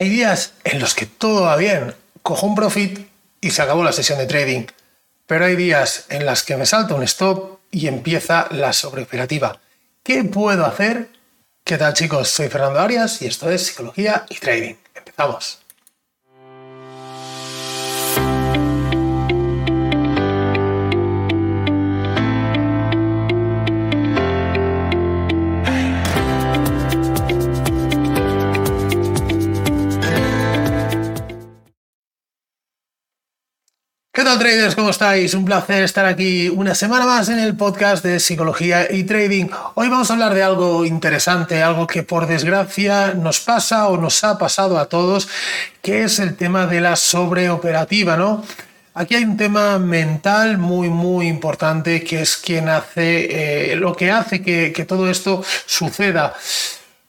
Hay días en los que todo va bien, cojo un profit y se acabó la sesión de trading. Pero hay días en los que me salta un stop y empieza la sobreoperativa. ¿Qué puedo hacer? ¿Qué tal chicos? Soy Fernando Arias y esto es Psicología y Trading. Empezamos. Tal traders? ¿Cómo estáis? Un placer estar aquí una semana más en el podcast de psicología y trading. Hoy vamos a hablar de algo interesante, algo que por desgracia nos pasa o nos ha pasado a todos, que es el tema de la sobreoperativa, ¿no? Aquí hay un tema mental muy, muy importante que es quien hace, eh, lo que hace que, todo esto suceda.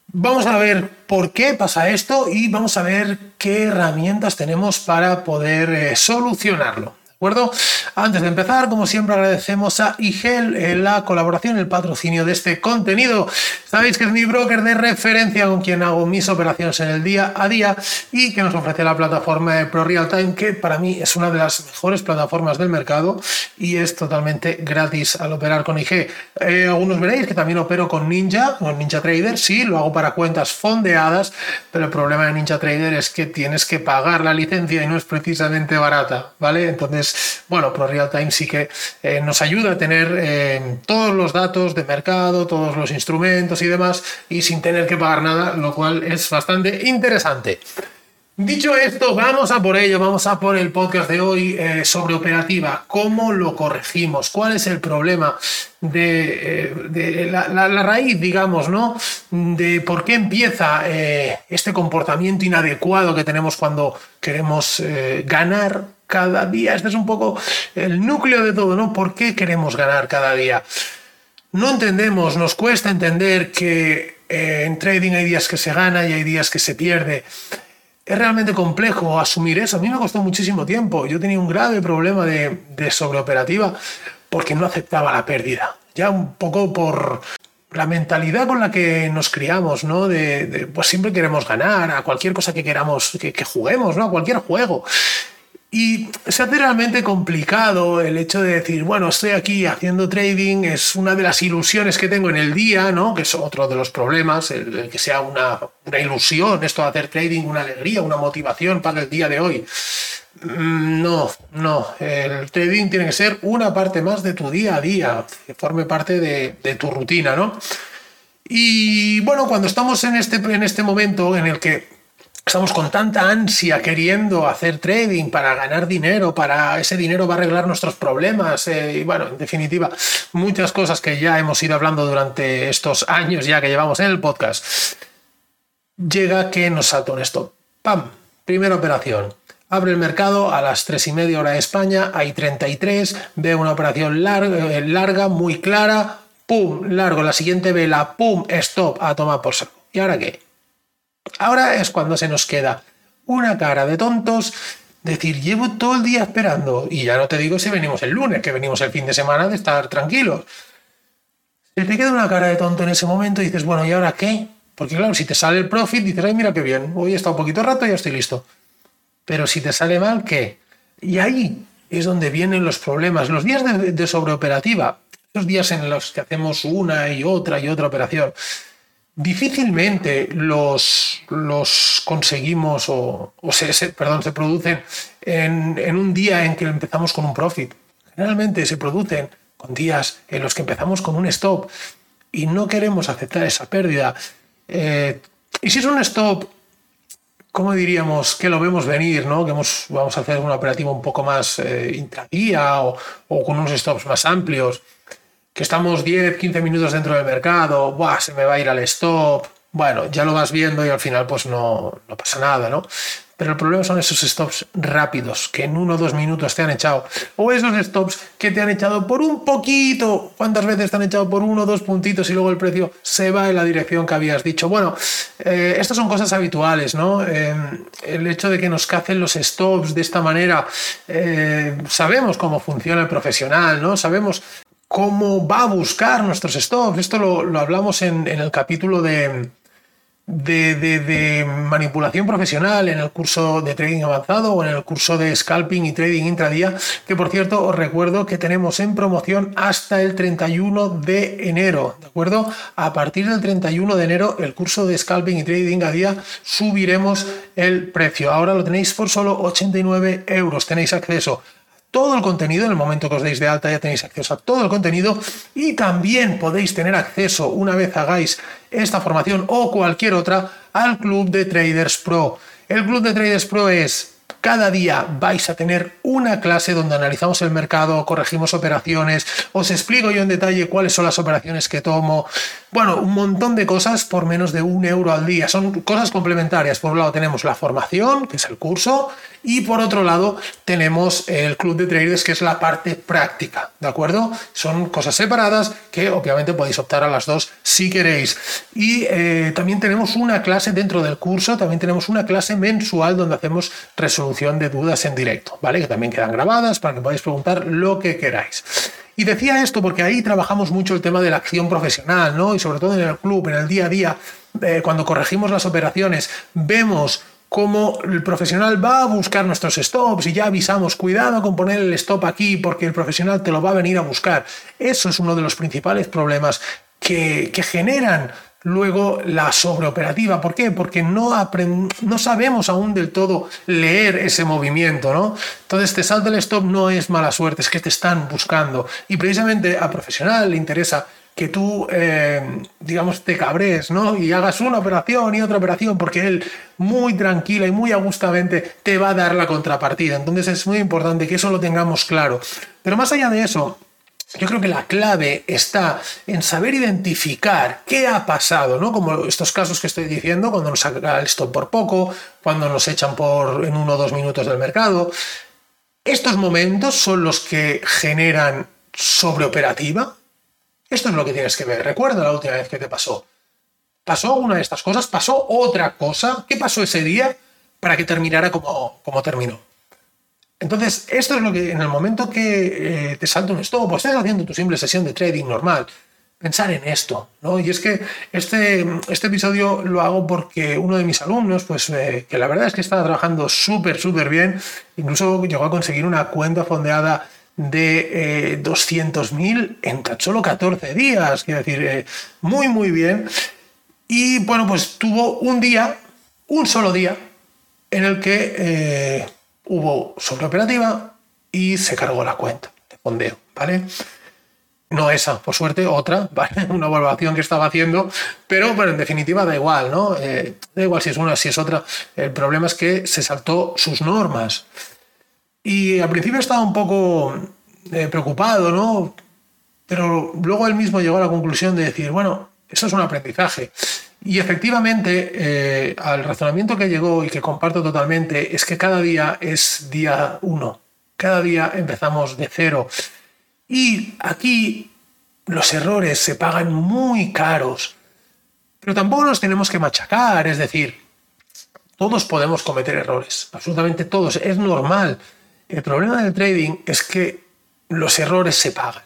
Vamos a ver por qué pasa esto y vamos a ver qué herramientas tenemos para poder eh, solucionarlo acuerdo? Antes de empezar, como siempre, agradecemos a IGEL eh, la colaboración, el patrocinio de este contenido. Sabéis que es mi broker de referencia con quien hago mis operaciones en el día a día y que nos ofrece la plataforma de Pro Real Time, que para mí es una de las mejores plataformas del mercado y es totalmente gratis al operar con IG. Eh, algunos veréis que también opero con Ninja, con Ninja Trader, sí, lo hago para cuentas fondeadas, pero el problema de Ninja Trader es que tienes que pagar la licencia y no es precisamente barata, ¿vale? Entonces, bueno, Pro Real Time sí que eh, nos ayuda a tener eh, todos los datos de mercado, todos los instrumentos y demás, y sin tener que pagar nada, lo cual es bastante interesante. Dicho esto, vamos a por ello, vamos a por el podcast de hoy eh, sobre operativa. ¿Cómo lo corregimos? ¿Cuál es el problema de, la, raíz, digamos, ¿no? De por qué empieza este comportamiento inadecuado que tenemos cuando queremos ganar cada día. Este es un poco el núcleo de todo, ¿no? ¿Por qué queremos ganar cada día? No entendemos, nos cuesta entender que eh, en trading hay días que se gana y hay días que se pierde. Es realmente complejo asumir eso. A mí me costó muchísimo tiempo. Yo tenía un grave problema de, sobreoperativa porque no aceptaba la pérdida. Ya un poco por, la mentalidad con la que nos criamos, ¿no? De, pues siempre queremos ganar a cualquier cosa que queramos, que, que, juguemos, ¿no? A cualquier juego. Y se hace realmente complicado el hecho de decir, bueno, estoy aquí haciendo trading, es una de las ilusiones que tengo en el día, ¿no? Que es otro de los problemas, el, que sea una, una, ilusión, esto de hacer trading, una alegría, una motivación para el día de hoy. Mm, no, no, el trading tiene que ser una parte más de tu día a día, que forme parte de, de tu rutina, ¿no? Y bueno, cuando estamos en este, en este momento en el que Estamos con tanta ansia queriendo hacer trading para ganar dinero, para ese dinero va a arreglar nuestros problemas eh, y bueno, en definitiva, muchas cosas que ya hemos ido hablando durante estos años ya que llevamos en el podcast. Llega que nos salta un stop. ¡Pam! Primera operación. Abre el mercado a las 3 y media hora de España, hay 33, ve una operación larga, eh, larga, muy clara, ¡pum! Largo, la siguiente vela, ¡pum! Stop, a tomar por saco. ¿Y ahora qué? Ahora es cuando se nos queda una cara de tontos, decir, llevo todo el día esperando, y ya no te digo si venimos el lunes, que venimos el fin de semana de estar tranquilos. Se te queda una cara de tonto en ese momento y dices, bueno, ¿y ahora qué? Porque claro, si te sale el profit, dices, ay, mira qué bien, hoy he estado un poquito rato y ya estoy listo. Pero si te sale mal, ¿qué? Y ahí es donde vienen los problemas. Los días de sobreoperativa, los días en los que hacemos una y otra y otra operación, difícilmente los, los conseguimos o, se, perdón, se producen en, un día en que empezamos con un profit. Generalmente se producen con días en los que empezamos con un stop y no queremos aceptar esa pérdida. Eh, y si es un stop, ¿cómo diríamos que lo vemos venir? ¿no? Que vamos a hacer una operativa un poco más eh, intradía o, o con unos stops más amplios que estamos 10, 15 minutos dentro del mercado, Buah, se me va a ir al stop. Bueno, ya lo vas viendo y al final pues no, no pasa nada, ¿no? Pero el problema son esos stops rápidos, que en uno o dos minutos te han echado. O esos stops que te han echado por un poquito. ¿Cuántas veces te han echado por uno o dos puntitos y luego el precio se va en la dirección que habías dicho? Bueno, eh, estas son cosas habituales, ¿no? Eh, el hecho de que nos cacen los stops de esta manera, eh, sabemos cómo funciona el profesional, ¿no? Sabemos cómo va a buscar nuestros stops. Esto lo, hablamos en, el capítulo de, de, manipulación profesional en el curso de trading avanzado o en el curso de scalping y trading intradía, que por cierto os recuerdo que tenemos en promoción hasta el 31 de enero, ¿de acuerdo? A partir del 31 de enero el curso de scalping y trading a día subiremos el precio. Ahora lo tenéis por solo 89 euros. Tenéis acceso todo el contenido, en el momento que os deis de alta ya tenéis acceso a todo el contenido y también podéis tener acceso una vez hagáis esta formación o cualquier otra al Club de Traders Pro. El Club de Traders Pro es cada día vais a tener una clase donde analizamos el mercado, corregimos operaciones, os explico yo en detalle cuáles son las operaciones que tomo. Bueno, un montón de cosas por menos de un euro al día. Son cosas complementarias. Por un lado tenemos la formación, que es el curso, y por otro lado tenemos el club de traders, que es la parte práctica. ¿De acuerdo? Son cosas separadas que obviamente podéis optar a las dos si queréis. Y eh, también tenemos una clase dentro del curso, también tenemos una clase mensual donde hacemos resolución de dudas en directo, ¿vale? Que también quedan grabadas para que podáis preguntar lo que queráis. Y decía esto porque ahí trabajamos mucho el tema de la acción profesional, ¿no? Y sobre todo en el club, en el día a día, eh, cuando corregimos las operaciones, vemos cómo el profesional va a buscar nuestros stops y ya avisamos, cuidado con poner el stop aquí porque el profesional te lo va a venir a buscar. Eso es uno de los principales problemas que, que generan Luego la sobreoperativa, ¿por qué? Porque no, no sabemos aún del todo leer ese movimiento, ¿no? Entonces te salta el stop no es mala suerte, es que te están buscando. Y precisamente a profesional le interesa que tú, eh, digamos, te cabres, ¿no? Y hagas una operación y otra operación, porque él muy tranquila y muy agustamente te va a dar la contrapartida. Entonces es muy importante que eso lo tengamos claro. Pero más allá de eso, yo creo que la clave está en saber identificar qué ha pasado, ¿no? Como estos casos que estoy diciendo, cuando nos saca el stop por poco, cuando nos echan por en uno o dos minutos del mercado. Estos momentos son los que generan sobreoperativa. Esto es lo que tienes que ver. Recuerda la última vez que te pasó. ¿Pasó una de estas cosas? ¿Pasó otra cosa? ¿Qué pasó ese día para que terminara como, como terminó? Entonces, esto es lo que en el momento que eh, te salta un stop o estás haciendo tu simple sesión de trading normal, pensar en esto, ¿no? Y es que este, este episodio lo hago porque uno de mis alumnos, pues eh, que la verdad es que estaba trabajando súper, súper bien, incluso llegó a conseguir una cuenta fondeada de eh, 200.000 en tan solo 14 días, quiero decir, eh, muy, muy bien. Y bueno, pues tuvo un día, un solo día, en el que hubo sobreoperativa y se cargó la cuenta de fondeo, ¿vale? No esa, por suerte, otra, ¿vale? Una evaluación que estaba haciendo, pero bueno, en definitiva da igual, ¿no? Eh, da igual si es una, si es otra. El problema es que se saltó sus normas. Y al principio estaba un poco eh, preocupado, ¿no? Pero luego él mismo llegó a la conclusión de decir, bueno, eso es un aprendizaje. Y efectivamente, eh, al razonamiento que llegó y que comparto totalmente es que cada día es día uno. Cada día empezamos de cero. Y aquí los errores se pagan muy caros. Pero tampoco nos tenemos que machacar, es decir, todos podemos cometer errores, absolutamente todos, es normal. El problema del trading es que los errores se pagan.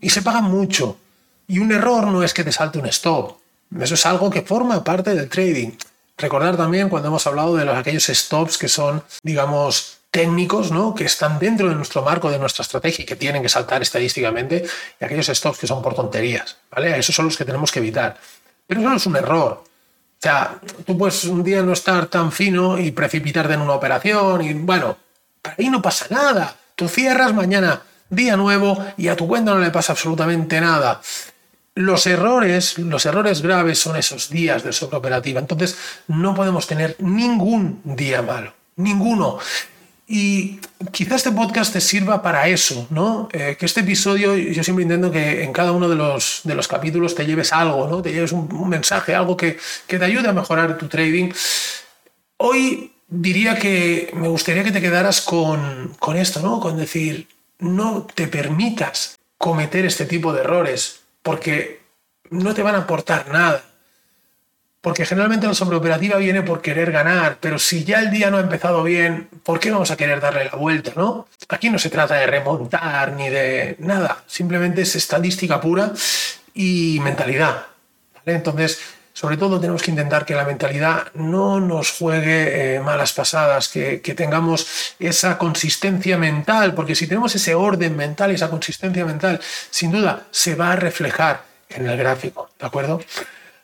Y se pagan mucho. Y un error no es que te salte un stop eso es algo que forma parte del trading. Recordar también cuando hemos hablado de los, aquellos stops que son, digamos, técnicos, ¿no? que están dentro de nuestro marco, de nuestra estrategia y que tienen que saltar estadísticamente, y aquellos stops que son por tonterías. ¿vale? Esos son los que tenemos que evitar. Pero eso no es un error. O sea, tú puedes un día no estar tan fino y precipitarte en una operación y bueno, ahí no pasa nada. Tú cierras mañana, día nuevo y a tu cuenta no le pasa absolutamente nada. Los errores, los errores graves son esos días de sobreoperativa. Entonces, no podemos tener ningún día malo, ninguno. Y quizás este podcast te sirva para eso, ¿no? Eh, que este episodio, yo siempre intento que en cada uno de los, de los capítulos te lleves algo, ¿no? Te lleves un, mensaje, algo que, que, te ayude a mejorar tu trading. Hoy diría que me gustaría que te quedaras con, con esto, ¿no? Con decir, no te permitas cometer este tipo de errores porque no te van a aportar nada. Porque generalmente la sobreoperativa viene por querer ganar, pero si ya el día no ha empezado bien, ¿por qué vamos a querer darle la vuelta, no? Aquí no se trata de remontar ni de nada, simplemente es estadística pura y mentalidad. Entonces, sobre todo tenemos que intentar que la mentalidad no nos juegue eh, malas pasadas, que, que tengamos esa consistencia mental, porque si tenemos ese orden mental, esa consistencia mental, sin duda se va a reflejar en el gráfico, ¿de acuerdo?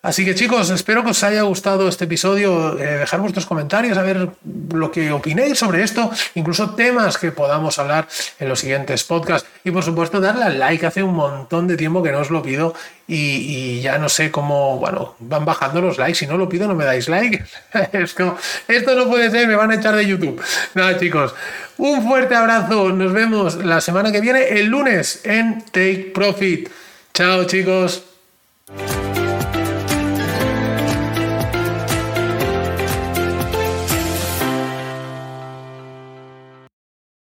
Así que chicos, espero que os haya gustado este episodio. Eh, dejar vuestros comentarios, a ver lo que opinéis sobre esto, incluso temas que podamos hablar en los siguientes podcasts. Y por supuesto, darle al like. Hace un montón de tiempo que no os lo pido y, ya no sé cómo, bueno, van bajando los likes. Si no lo pido, no me dais like. esto, esto no puede ser, me van a echar de YouTube. Nada, chicos, un fuerte abrazo. Nos vemos la semana que viene, el lunes, en Take Profit. Chao, chicos.